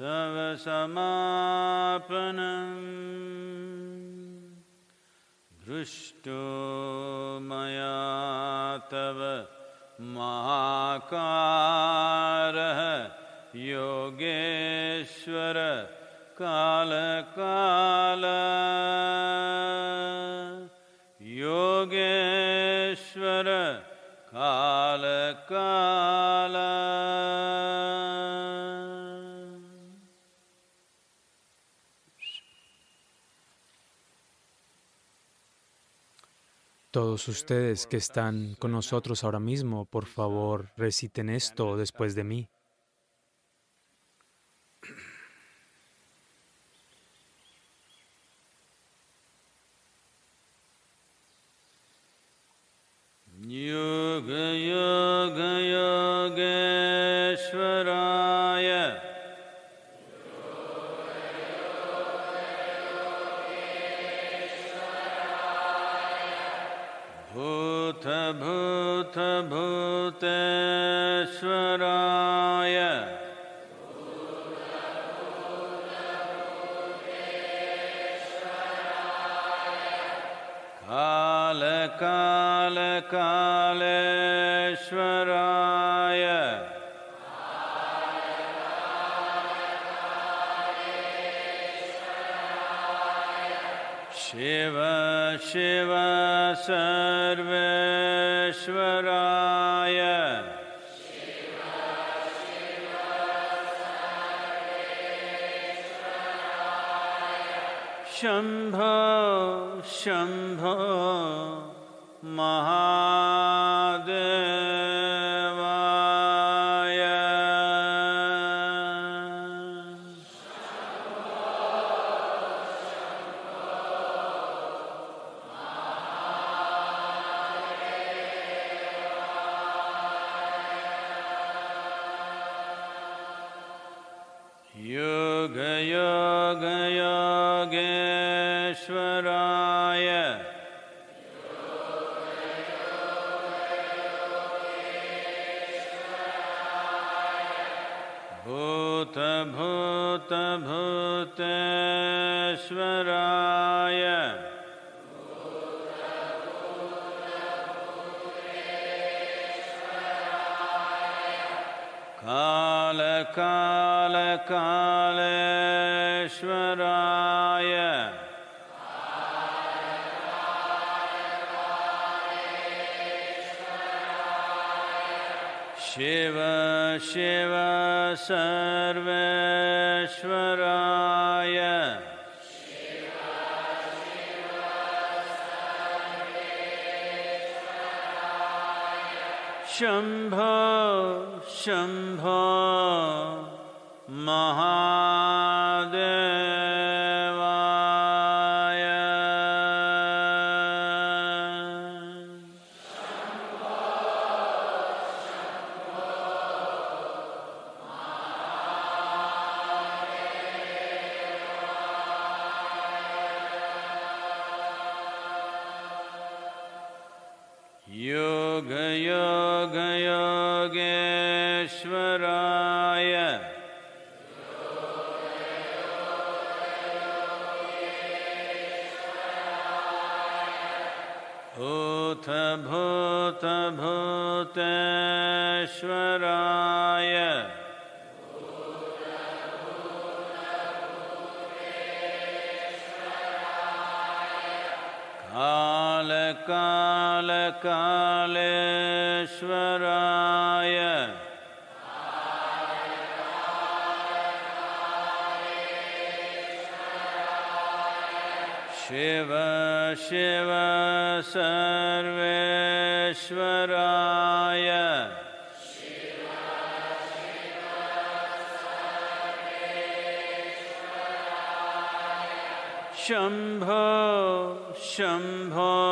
तव समापनम्। दृष्टो मया तव महाकारः योगेश्वर कालकाल। योगेश्वर कालकाल। Todos ustedes que están con nosotros ahora mismo, por favor, reciten esto después de mí. Shiv सर्वेश्वराय। शम्भो शम्भो महादेवाय ईश्वराय कालकालकालेश्वराय शिव शिव सर्वेश्वराय शम्भो शम्भो भूतेश्वराय काल काल कालेश्वराय शिव शिव सर्वेश्वराय शम्भो शम्भो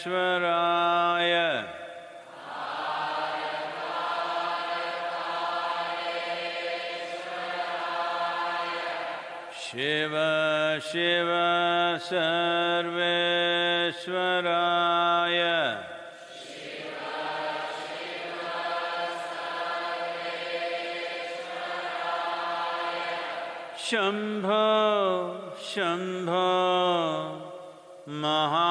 कालकालकालेश्वराय शिव शिव सर्वेश्वराय शम्भो शम्भो महा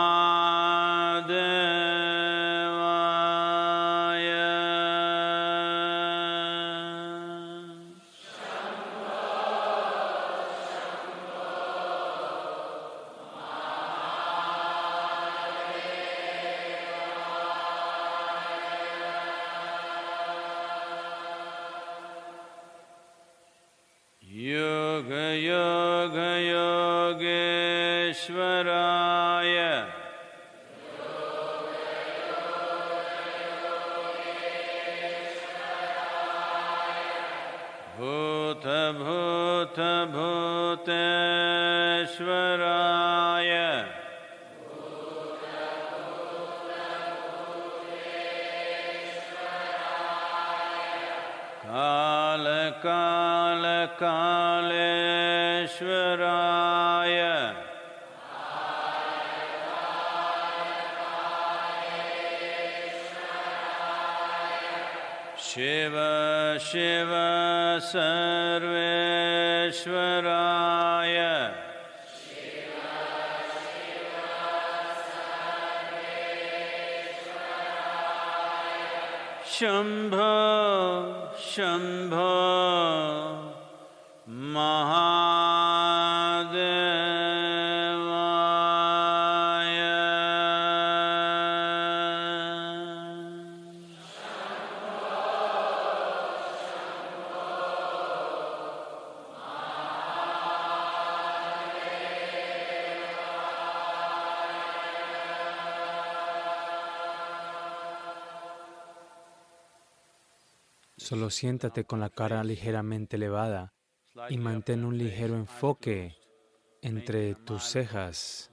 ईश्वराय काल काल कालेश्वराय शिव शिव सर्वेश्वरा शम्भो Shambho Siéntate con la cara ligeramente elevada y mantén un ligero enfoque entre tus cejas.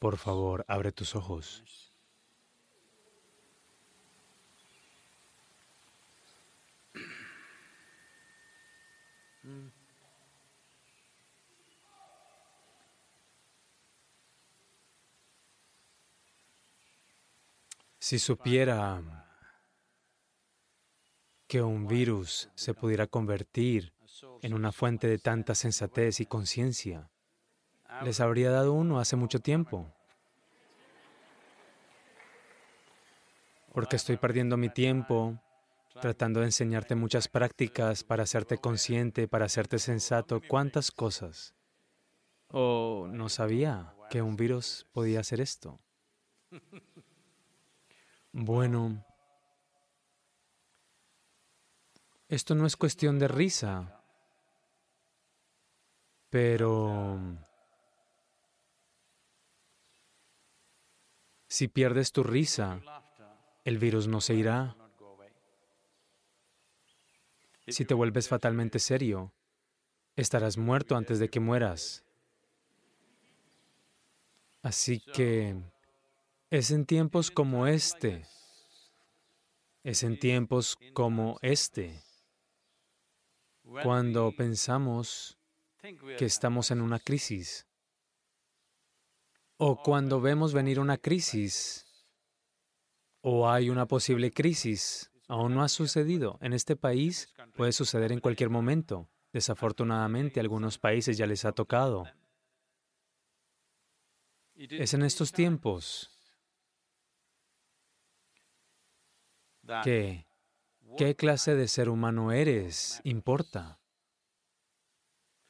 Por favor, abre tus ojos. Si supiera que un virus se pudiera convertir en una fuente de tanta sensatez y conciencia, les habría dado uno hace mucho tiempo. Porque estoy perdiendo mi tiempo tratando de enseñarte muchas prácticas para hacerte consciente, para hacerte sensato, cuántas cosas. O no sabía que un virus podía hacer esto. Bueno, esto no es cuestión de risa, pero si pierdes tu risa, el virus no se irá. Si te vuelves fatalmente serio, estarás muerto antes de que mueras. Así que es en tiempos como este, es en tiempos como este, cuando pensamos que estamos en una crisis, o cuando vemos venir una crisis, o hay una posible crisis, aún no ha sucedido. En este país puede suceder en cualquier momento. Desafortunadamente, a algunos países ya les ha tocado. Es en estos tiempos que qué clase de ser humano eres importa.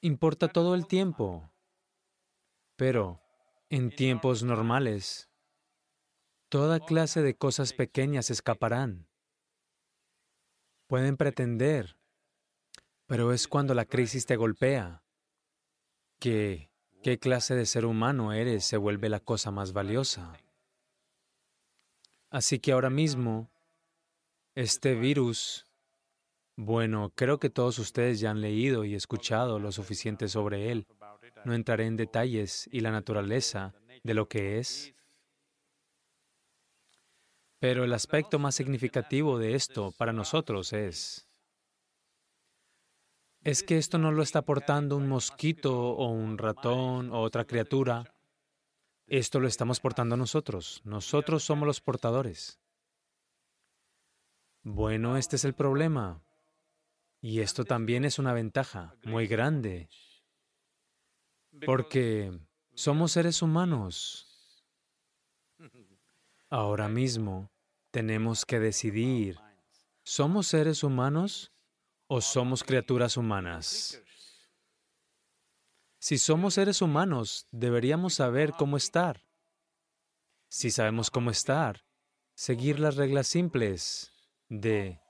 Importa todo el tiempo. Pero en tiempos normales, toda clase de cosas pequeñas escaparán. Pueden pretender, pero es cuando la crisis te golpea que qué clase de ser humano eres se vuelve la cosa más valiosa. Así que ahora mismo este virus, bueno, creo que todos ustedes ya han leído y escuchado lo suficiente sobre él. No entraré en detalles y la naturaleza de lo que es. Pero el aspecto más significativo de esto para nosotros es es que esto no lo está portando un mosquito o un ratón o otra criatura. Esto lo estamos portando nosotros. Nosotros somos los portadores. Bueno, este es el problema. Y esto también es una ventaja muy grande, porque somos seres humanos. Ahora mismo tenemos que decidir, ¿somos seres humanos o somos criaturas humanas? Si somos seres humanos, deberíamos saber cómo estar. Si sabemos cómo estar, seguir las reglas simples de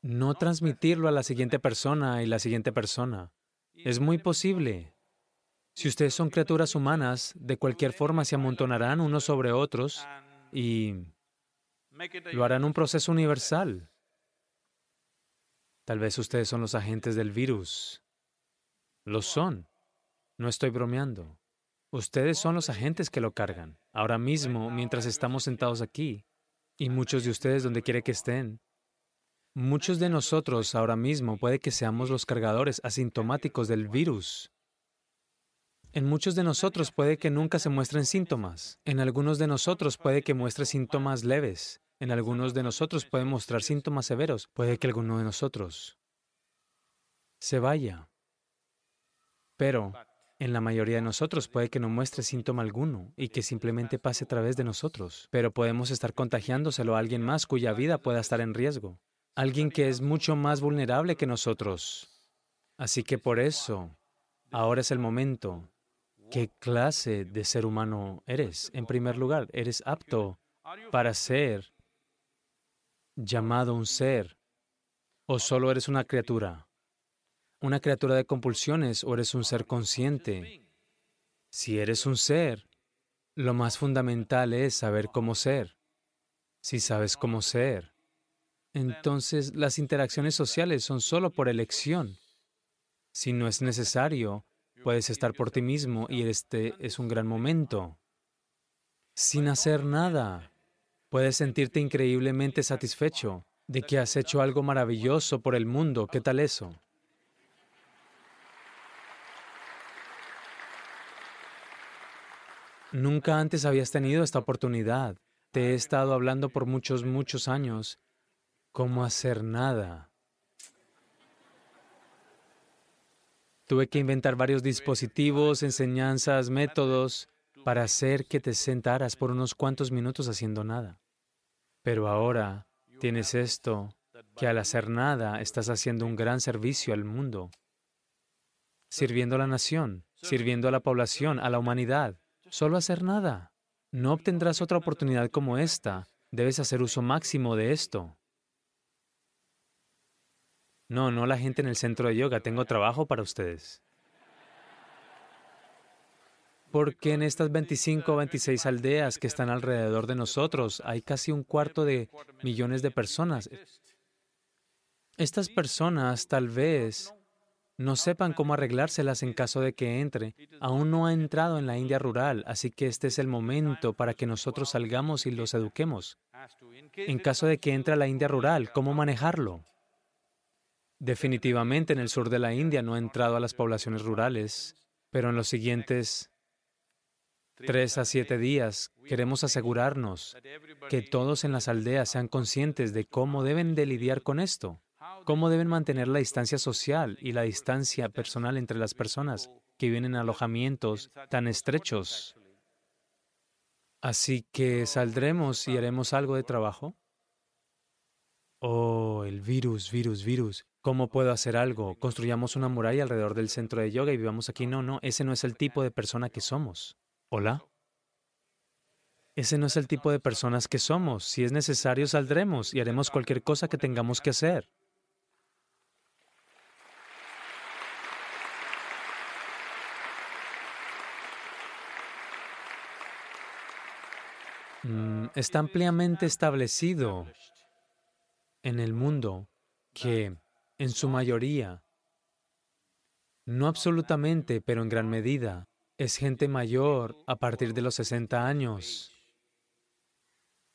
no transmitirlo a la siguiente persona y la siguiente persona. Es muy posible. Si ustedes son criaturas humanas, de cualquier forma se amontonarán unos sobre otros y lo harán un proceso universal. Tal vez ustedes son los agentes del virus. Lo son. No estoy bromeando. Ustedes son los agentes que lo cargan. Ahora mismo, mientras estamos sentados aquí, y muchos de ustedes donde quiere que estén. Muchos de nosotros ahora mismo puede que seamos los cargadores asintomáticos del virus. En muchos de nosotros puede que nunca se muestren síntomas. En algunos de nosotros puede que muestre síntomas leves. En algunos de nosotros puede mostrar síntomas severos. Puede que alguno de nosotros se vaya. Pero en la mayoría de nosotros puede que no muestre síntoma alguno y que simplemente pase a través de nosotros, pero podemos estar contagiándoselo a alguien más cuya vida pueda estar en riesgo, alguien que es mucho más vulnerable que nosotros. Así que por eso, ahora es el momento. ¿Qué clase de ser humano eres? En primer lugar, ¿eres apto para ser llamado un ser o solo eres una criatura? una criatura de compulsiones o eres un ser consciente. Si eres un ser, lo más fundamental es saber cómo ser. Si sabes cómo ser, entonces las interacciones sociales son solo por elección. Si no es necesario, puedes estar por ti mismo y este es un gran momento. sin hacer nada. Puedes sentirte increíblemente satisfecho de que has hecho algo maravilloso por el mundo. ¿Qué tal eso? Nunca antes habías tenido esta oportunidad. Te he estado hablando por muchos, muchos años. ¿Cómo hacer nada? Tuve que inventar varios dispositivos, enseñanzas, métodos para hacer que te sentaras por unos cuantos minutos haciendo nada. Pero ahora tienes esto, que al hacer nada estás haciendo un gran servicio al mundo, sirviendo a la nación, sirviendo a la población, a la humanidad. Solo hacer nada. No obtendrás otra oportunidad como esta. Debes hacer uso máximo de esto. No, no la gente en el centro de yoga. Tengo trabajo para ustedes. Porque en estas 25 o 26 aldeas que están alrededor de nosotros hay casi un cuarto de millones de personas. Estas personas tal vez no sepan cómo arreglárselas en caso de que entre. Aún no ha entrado en la India rural, así que este es el momento para que nosotros salgamos y los eduquemos. En caso de que entre a la India rural, ¿cómo manejarlo? Definitivamente en el sur de la India no ha entrado a las poblaciones rurales, pero en los siguientes tres a siete días queremos asegurarnos que todos en las aldeas sean conscientes de cómo deben de lidiar con esto, cómo deben mantener la distancia social y la distancia personal entre las personas que viven en alojamientos tan estrechos. Así que saldremos y haremos algo de trabajo. Oh, el virus, virus, virus. ¿Cómo puedo hacer algo? Construyamos una muralla alrededor del centro de yoga y vivamos aquí. No, no, ese no es el tipo de persona que somos. ¿Hola? Ese no es el tipo de personas que somos. Si es necesario, saldremos y haremos cualquier cosa que tengamos que hacer. Mm, está ampliamente establecido en el mundo que, en su mayoría, no absolutamente, pero en gran medida, es gente mayor a partir de los 60 años,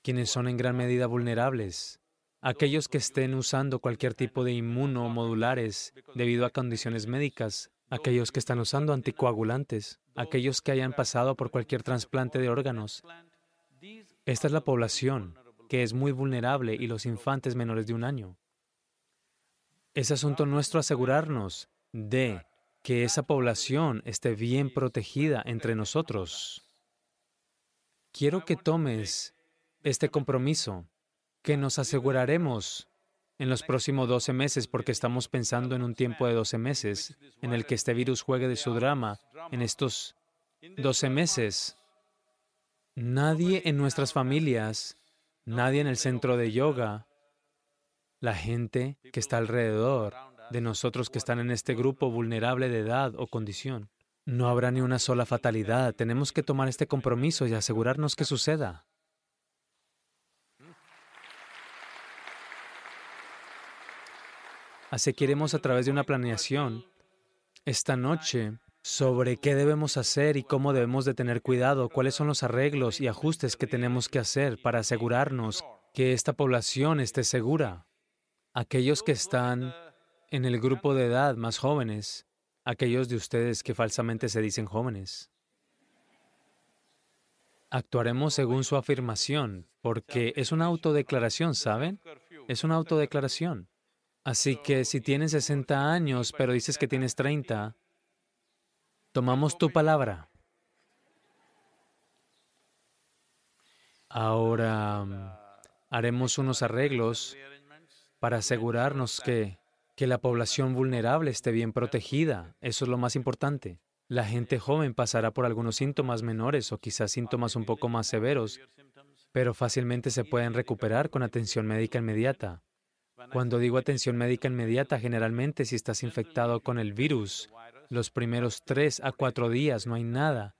quienes son en gran medida vulnerables. Aquellos que estén usando cualquier tipo de inmunomodulares debido a condiciones médicas, aquellos que están usando anticoagulantes, aquellos que hayan pasado por cualquier trasplante de órganos. Esta es la población que es muy vulnerable y los infantes menores de un año. Es asunto nuestro asegurarnos de que esa población esté bien protegida entre nosotros. Quiero que tomes este compromiso, que nos aseguraremos en los próximos 12 meses, porque estamos pensando en un tiempo de 12 meses en el que este virus juegue de su drama. En estos 12 meses, nadie en nuestras familias, nadie en el centro de yoga, la gente que está alrededor, de nosotros que están en este grupo vulnerable de edad o condición. No habrá ni una sola fatalidad. Tenemos que tomar este compromiso y asegurarnos que suceda. Así que iremos a través de una planeación esta noche sobre qué debemos hacer y cómo debemos de tener cuidado, cuáles son los arreglos y ajustes que tenemos que hacer para asegurarnos que esta población esté segura. Aquellos que están en el grupo de edad más jóvenes, aquellos de ustedes que falsamente se dicen jóvenes. Actuaremos según su afirmación, porque es una autodeclaración, ¿saben? Es una autodeclaración. Así que si tienes 60 años, pero dices que tienes 30, tomamos tu palabra. Ahora mm, haremos unos arreglos para asegurarnos que que la población vulnerable esté bien protegida. Eso es lo más importante. La gente joven pasará por algunos síntomas menores o quizás síntomas un poco más severos, pero fácilmente se pueden recuperar con atención médica inmediata. Cuando digo atención médica inmediata, generalmente si estás infectado con el virus, los primeros tres a cuatro días no hay nada.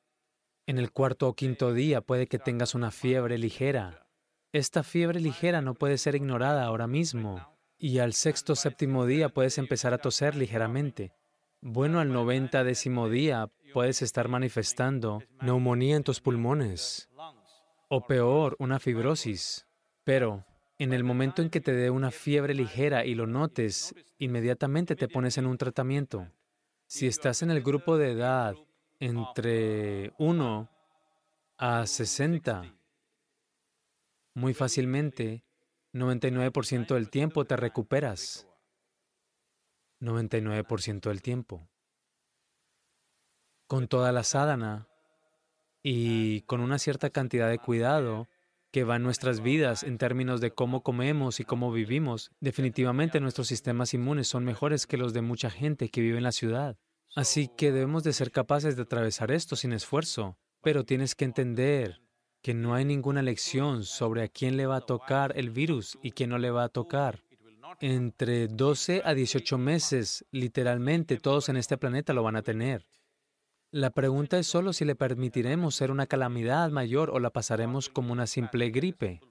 En el cuarto o quinto día puede que tengas una fiebre ligera. Esta fiebre ligera no puede ser ignorada ahora mismo y al sexto séptimo día puedes empezar a toser ligeramente. Bueno, al noventa décimo día puedes estar manifestando neumonía en tus pulmones. o peor, una fibrosis. Pero en el momento en que te dé una fiebre ligera y lo notes, inmediatamente te pones en un tratamiento. Si estás en el grupo de edad entre 1 a 60, muy fácilmente, 99% del tiempo te recuperas. 99% del tiempo. Con toda la sádana y con una cierta cantidad de cuidado que va en nuestras vidas en términos de cómo comemos y cómo vivimos, definitivamente nuestros sistemas inmunes son mejores que los de mucha gente que vive en la ciudad. Así que debemos de ser capaces de atravesar esto sin esfuerzo, pero tienes que entender que no hay ninguna lección sobre a quién le va a tocar el virus y quién no le va a tocar. Entre 12 a 18 meses, literalmente todos en este planeta lo van a tener. La pregunta es solo si le permitiremos ser una calamidad mayor o la pasaremos como una simple gripe.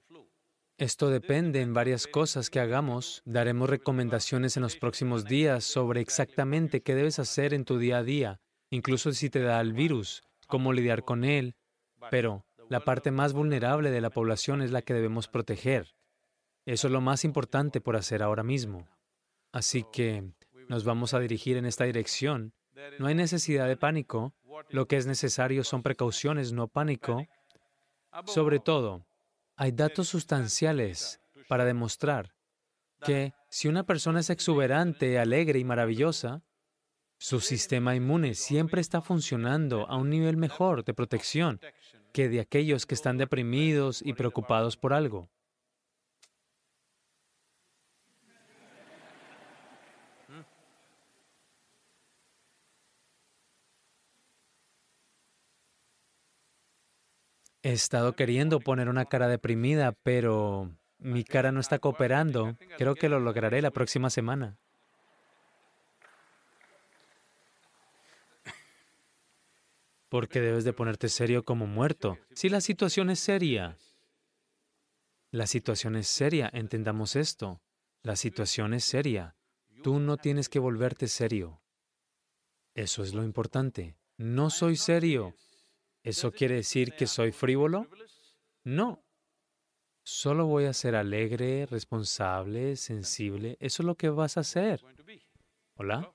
Esto depende en varias cosas que hagamos. Daremos recomendaciones en los próximos días sobre exactamente qué debes hacer en tu día a día, incluso si te da el virus, cómo lidiar con él. Pero la parte más vulnerable de la población es la que debemos proteger. Eso es lo más importante por hacer ahora mismo. Así que nos vamos a dirigir en esta dirección no hay necesidad de pánico. Lo que es necesario son precauciones, no pánico. Sobre todo, hay datos sustanciales para demostrar que si una persona es exuberante, alegre y maravillosa, su sistema inmune siempre está funcionando a un nivel mejor de protección que de aquellos que están deprimidos y preocupados por algo. He estado queriendo poner una cara deprimida, pero mi cara no está cooperando. Creo que lo lograré la próxima semana. Porque debes de ponerte serio como muerto. Si la situación es seria. La situación es seria, entendamos esto. La situación es seria. Tú no tienes que volverte serio. Eso es lo importante. No soy serio. ¿Eso quiere decir que soy frívolo? No. Solo voy a ser alegre, responsable, sensible. Eso es lo que vas a hacer. ¿Hola?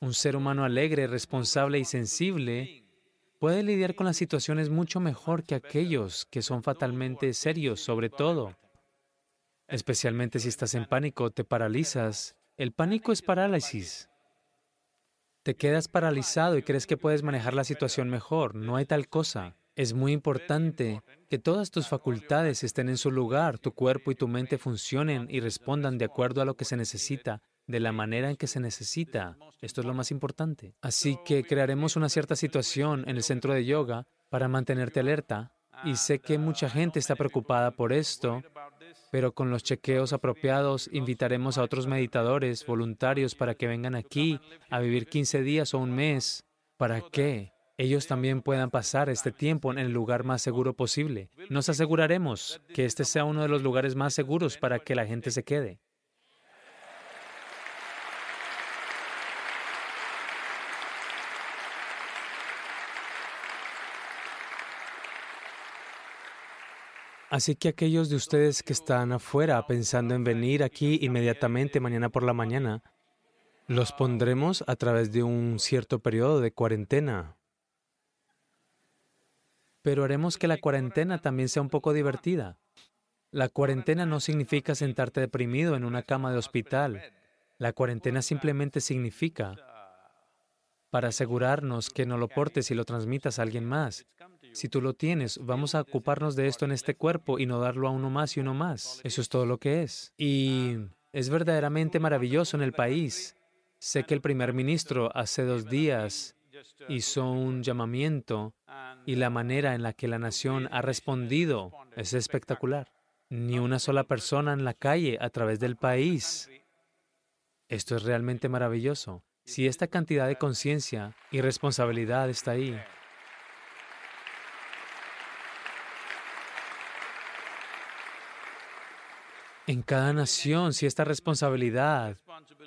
Un ser humano alegre, responsable y sensible puede lidiar con las situaciones mucho mejor que aquellos que son fatalmente serios, sobre todo. Especialmente si estás en pánico, te paralizas. El pánico es parálisis. Te quedas paralizado y crees que puedes manejar la situación mejor. No hay tal cosa. Es muy importante que todas tus facultades estén en su lugar, tu cuerpo y tu mente funcionen y respondan de acuerdo a lo que se necesita, de la manera en que se necesita. Esto es lo más importante. Así que crearemos una cierta situación en el centro de yoga para mantenerte alerta. Y sé que mucha gente está preocupada por esto pero con los chequeos apropiados invitaremos a otros meditadores voluntarios para que vengan aquí a vivir 15 días o un mes, para que ellos también puedan pasar este tiempo en el lugar más seguro posible. Nos aseguraremos que este sea uno de los lugares más seguros para que la gente se quede. Así que aquellos de ustedes que están afuera pensando en venir aquí inmediatamente mañana por la mañana, los pondremos a través de un cierto periodo de cuarentena. Pero haremos que la cuarentena también sea un poco divertida. La cuarentena no significa sentarte deprimido en una cama de hospital. La cuarentena simplemente significa para asegurarnos que no lo portes y lo transmitas a alguien más. Si tú lo tienes, vamos a ocuparnos de esto en este cuerpo y no darlo a uno más y uno más. Eso es todo lo que es. Y es verdaderamente maravilloso en el país. Sé que el primer ministro hace dos días hizo un llamamiento y la manera en la que la nación ha respondido es espectacular. Ni una sola persona en la calle a través del país. Esto es realmente maravilloso. Si esta cantidad de conciencia y responsabilidad está ahí, En cada nación, si esta responsabilidad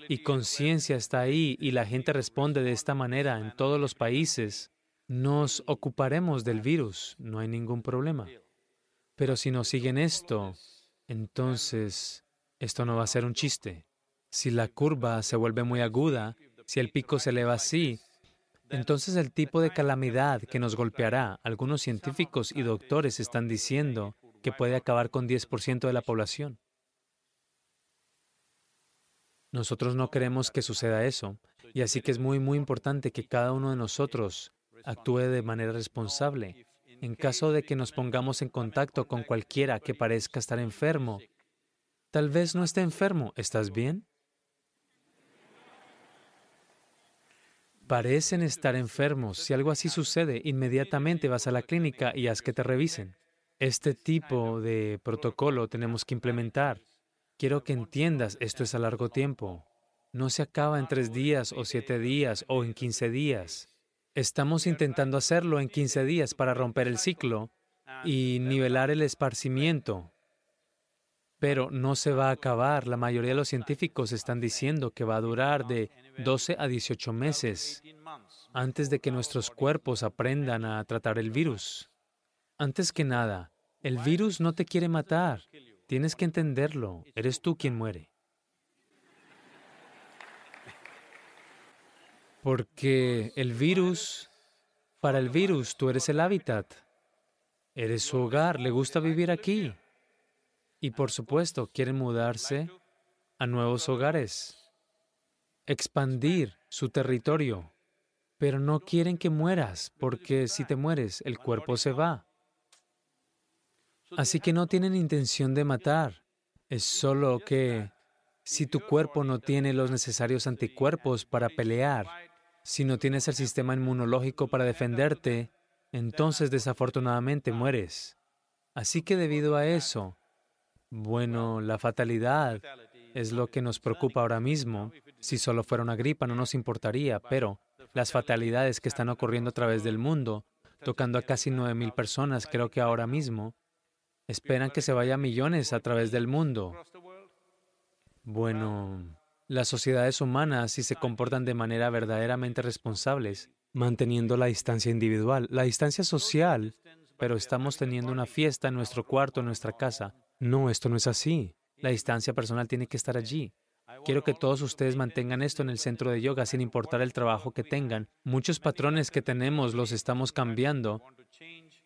y conciencia está ahí y la gente responde de esta manera en todos los países, nos ocuparemos del virus, no hay ningún problema. Pero si no siguen esto, entonces esto no va a ser un chiste. Si la curva se vuelve muy aguda, si el pico se eleva así, entonces el tipo de calamidad que nos golpeará, algunos científicos y doctores están diciendo que puede acabar con 10% de la población. Nosotros no queremos que suceda eso, y así que es muy, muy importante que cada uno de nosotros actúe de manera responsable. En caso de que nos pongamos en contacto con cualquiera que parezca estar enfermo, tal vez no esté enfermo, ¿estás bien? Parecen estar enfermos. Si algo así sucede, inmediatamente vas a la clínica y haz que te revisen. Este tipo de protocolo tenemos que implementar. Quiero que entiendas, esto es a largo tiempo. No se acaba en tres días o siete días o en quince días. Estamos intentando hacerlo en 15 días para romper el ciclo y nivelar el esparcimiento. Pero no se va a acabar. La mayoría de los científicos están diciendo que va a durar de 12 a 18 meses antes de que nuestros cuerpos aprendan a tratar el virus. Antes que nada, el virus no te quiere matar. Tienes que entenderlo. Eres tú quien muere. Porque el virus, para el virus, tú eres el hábitat. Eres su hogar, le gusta vivir aquí. Y por supuesto, quieren mudarse a nuevos hogares, expandir su territorio. Pero no quieren que mueras, porque si te mueres, el cuerpo se va. Así que no tienen intención de matar. Es solo que si tu cuerpo no tiene los necesarios anticuerpos para pelear, si no tienes el sistema inmunológico para defenderte, entonces desafortunadamente mueres. Así que debido a eso, bueno, la fatalidad es lo que nos preocupa ahora mismo. Si solo fuera una gripa no nos importaría, pero las fatalidades que están ocurriendo a través del mundo, tocando a casi 9.000 personas, creo que ahora mismo, esperan que se vaya millones a través del mundo. Bueno, las sociedades humanas, si se comportan de manera verdaderamente responsables, manteniendo la distancia individual, la distancia social, pero estamos teniendo una fiesta en nuestro cuarto, en nuestra casa. No, esto no es así. La distancia personal tiene que estar allí. Quiero que todos ustedes mantengan esto en el centro de yoga sin importar el trabajo que tengan. Muchos patrones que tenemos los estamos cambiando.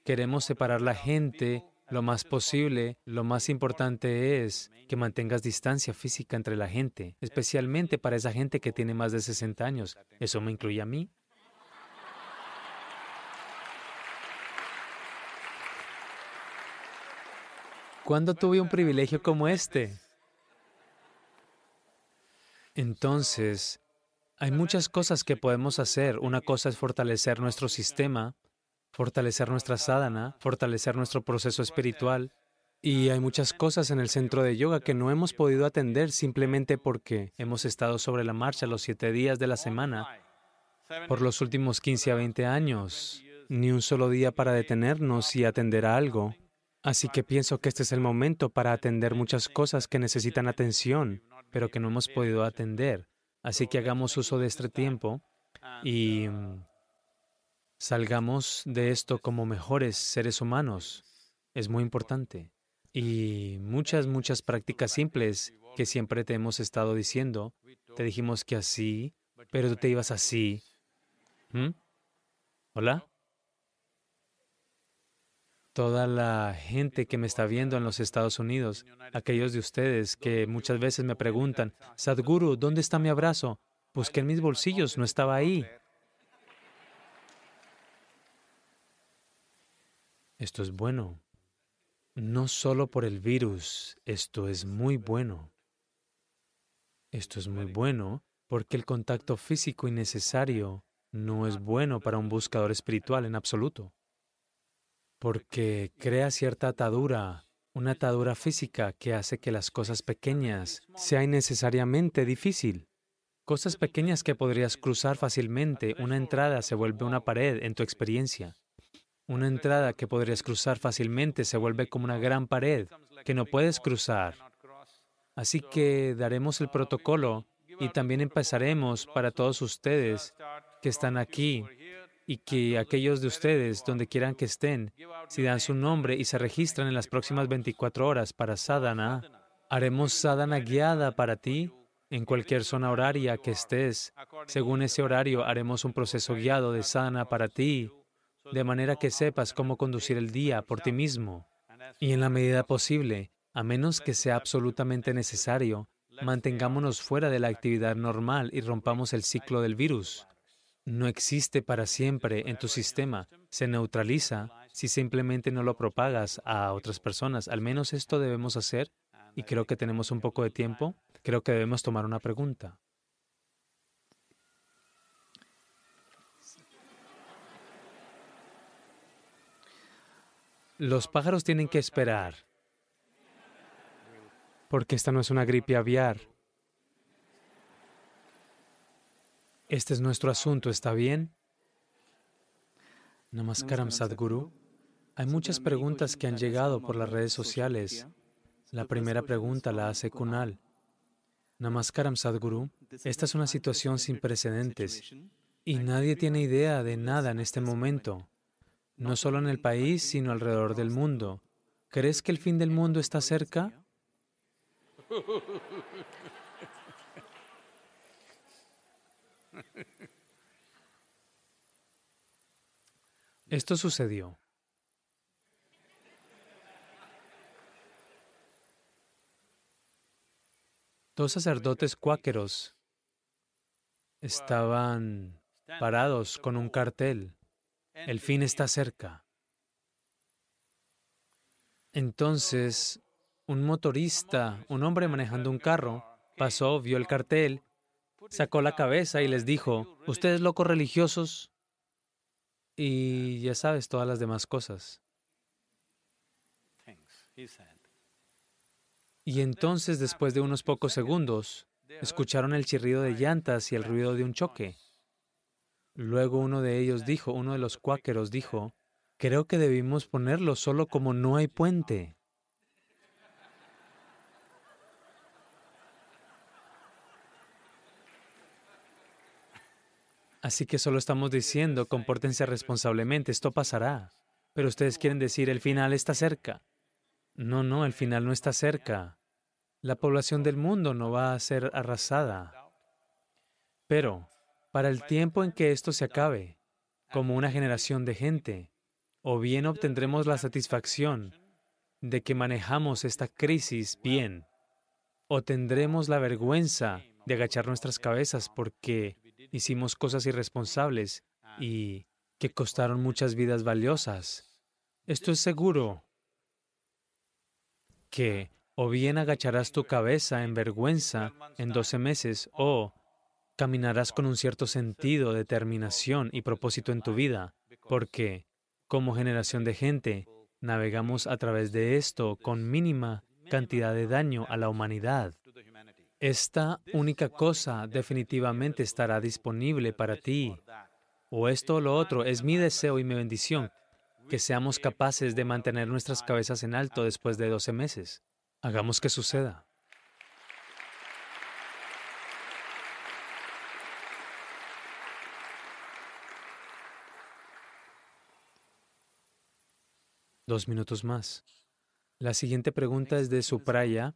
Queremos separar la gente lo más posible, lo más importante es que mantengas distancia física entre la gente, especialmente para esa gente que tiene más de 60 años. ¿Eso me incluye a mí? ¿Cuándo tuve un privilegio como este? Entonces, hay muchas cosas que podemos hacer. Una cosa es fortalecer nuestro sistema fortalecer nuestra sadhana, fortalecer nuestro proceso espiritual. Y hay muchas cosas en el centro de yoga que no hemos podido atender simplemente porque hemos estado sobre la marcha los siete días de la semana por los últimos 15 a 20 años. Ni un solo día para detenernos y atender a algo. Así que pienso que este es el momento para atender muchas cosas que necesitan atención, pero que no hemos podido atender. Así que hagamos uso de este tiempo y salgamos de esto como mejores seres humanos. Es muy importante. Y muchas, muchas prácticas simples que siempre te hemos estado diciendo. Te dijimos que así, pero tú te ibas así. ¿Mm? ¿Hola? Toda la gente que me está viendo en los Estados Unidos, aquellos de ustedes que muchas veces me preguntan, Sadhguru, ¿dónde está mi abrazo? Busqué en mis bolsillos, no estaba ahí. Esto es bueno. No solo por el virus, esto es muy bueno. Esto es muy bueno porque el contacto físico innecesario no es bueno para un buscador espiritual en absoluto. Porque crea cierta atadura, una atadura física que hace que las cosas pequeñas sean innecesariamente difícil. Cosas pequeñas que podrías cruzar fácilmente, una entrada se vuelve una pared en tu experiencia. Una entrada que podrías cruzar fácilmente se vuelve como una gran pared que no puedes cruzar. Así que daremos el protocolo y también empezaremos para todos ustedes que están aquí y que aquellos de ustedes, donde quieran que estén, si dan su nombre y se registran en las próximas 24 horas para sadhana, haremos sadhana guiada para ti en cualquier zona horaria que estés. Según ese horario, haremos un proceso guiado de sadhana para ti, de manera que sepas cómo conducir el día por ti mismo. Y en la medida posible, a menos que sea absolutamente necesario, mantengámonos fuera de la actividad normal y rompamos el ciclo del virus. No existe para siempre en tu sistema, se neutraliza si simplemente no lo propagas a otras personas. Al menos esto debemos hacer y creo que tenemos un poco de tiempo. Creo que debemos tomar una pregunta. Los pájaros tienen que esperar, porque esta no es una gripe aviar. Este es nuestro asunto, ¿está bien? Namaskaram Sadhguru. Hay muchas preguntas que han llegado por las redes sociales. La primera pregunta la hace Kunal. Namaskaram Sadhguru. Esta es una situación sin precedentes y nadie tiene idea de nada en este momento no solo en el país, sino alrededor del mundo. ¿Crees que el fin del mundo está cerca? Esto sucedió. Dos sacerdotes cuáqueros estaban parados con un cartel el fin está cerca. Entonces, un motorista, un hombre manejando un carro, pasó, vio el cartel, sacó la cabeza y les dijo, ustedes locos religiosos, y ya sabes todas las demás cosas. Y entonces, después de unos pocos segundos, escucharon el chirrido de llantas y el ruido de un choque. Luego uno de ellos dijo, uno de los cuáqueros dijo, creo que debimos ponerlo solo como no hay puente. Así que solo estamos diciendo, compórtense responsablemente, esto pasará. Pero ustedes quieren decir, el final está cerca. No, no, el final no está cerca. La población del mundo no va a ser arrasada. Pero para el tiempo en que esto se acabe, como una generación de gente, o bien obtendremos la satisfacción de que manejamos esta crisis bien, o tendremos la vergüenza de agachar nuestras cabezas porque hicimos cosas irresponsables y que costaron muchas vidas valiosas. Esto es seguro que o bien agacharás tu cabeza en vergüenza en 12 meses o caminarás con un cierto sentido, determinación y propósito en tu vida, porque como generación de gente navegamos a través de esto con mínima cantidad de daño a la humanidad. Esta única cosa definitivamente estará disponible para ti. O esto o lo otro es mi deseo y mi bendición, que seamos capaces de mantener nuestras cabezas en alto después de 12 meses. Hagamos que suceda. Dos minutos más. La siguiente pregunta es de Supraya.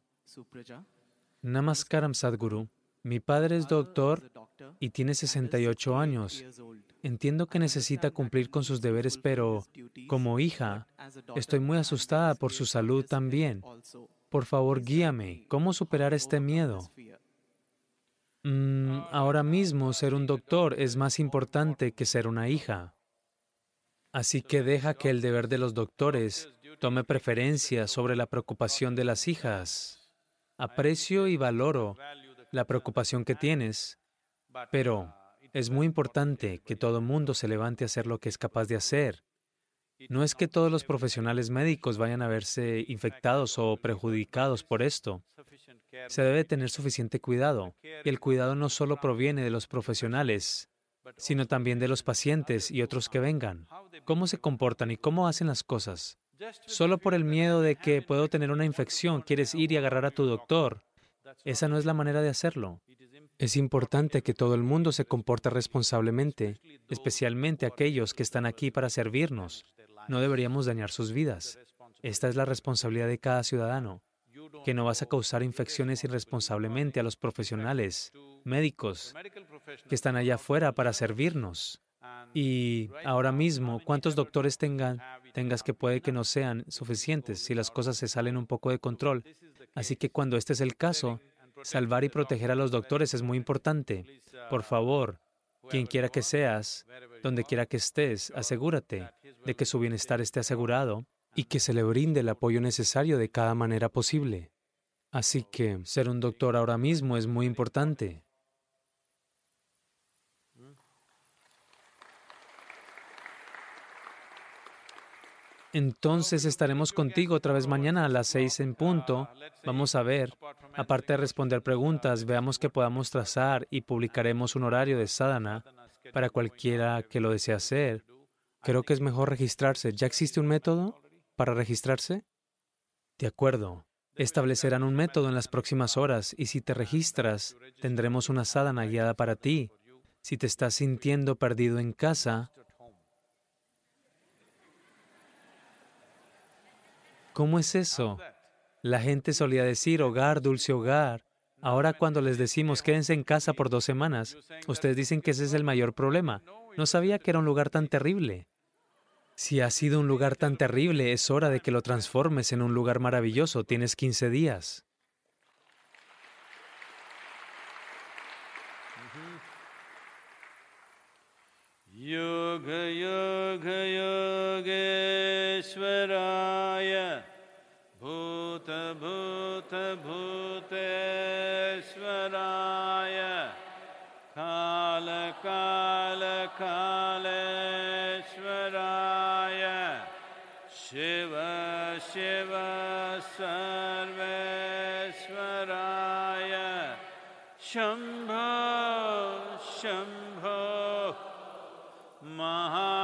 Namaskaram Sadhguru. Mi padre es doctor y tiene 68 años. Entiendo que necesita cumplir con sus deberes, pero como hija, estoy muy asustada por su salud también. Por favor, guíame. ¿Cómo superar este miedo? Mm, ahora mismo ser un doctor es más importante que ser una hija. Así que deja que el deber de los doctores tome preferencia sobre la preocupación de las hijas. Aprecio y valoro la preocupación que tienes, pero es muy importante que todo mundo se levante a hacer lo que es capaz de hacer. No es que todos los profesionales médicos vayan a verse infectados o perjudicados por esto. Se debe tener suficiente cuidado. Y el cuidado no solo proviene de los profesionales, sino también de los pacientes y otros que vengan. ¿Cómo se comportan y cómo hacen las cosas? Solo por el miedo de que puedo tener una infección, quieres ir y agarrar a tu doctor. Esa no es la manera de hacerlo. Es importante que todo el mundo se comporte responsablemente, especialmente aquellos que están aquí para servirnos. No deberíamos dañar sus vidas. Esta es la responsabilidad de cada ciudadano, que no vas a causar infecciones irresponsablemente a los profesionales, médicos, que están allá afuera para servirnos. Y ahora mismo, ¿cuántos doctores tengan, tengas que puede que no sean suficientes si las cosas se salen un poco de control? Así que cuando este es el caso, salvar y proteger a los doctores es muy importante. Por favor, quien quiera que seas, donde quiera que estés, asegúrate de que su bienestar esté asegurado y que se le brinde el apoyo necesario de cada manera posible. Así que ser un doctor ahora mismo es muy importante. Entonces estaremos contigo otra vez mañana a las seis en punto. Vamos a ver, aparte de responder preguntas, veamos que podamos trazar y publicaremos un horario de sadhana para cualquiera que lo desee hacer. Creo que es mejor registrarse. ¿Ya existe un método para registrarse? De acuerdo. Establecerán un método en las próximas horas y si te registras, tendremos una sadhana guiada para ti. Si te estás sintiendo perdido en casa, ¿Cómo es eso? La gente solía decir hogar, dulce hogar. Ahora cuando les decimos quédense en casa por dos semanas, ustedes dicen que ese es el mayor problema. No sabía que era un lugar tan terrible. Si ha sido un lugar tan terrible, es hora de que lo transformes en un lugar maravilloso. Tienes 15 días. Yoga Yoga Yogeshwaraya Bhuta Bhuta Bhuteshwaraya सर्वेश्वराय शम्भो शम्भो महा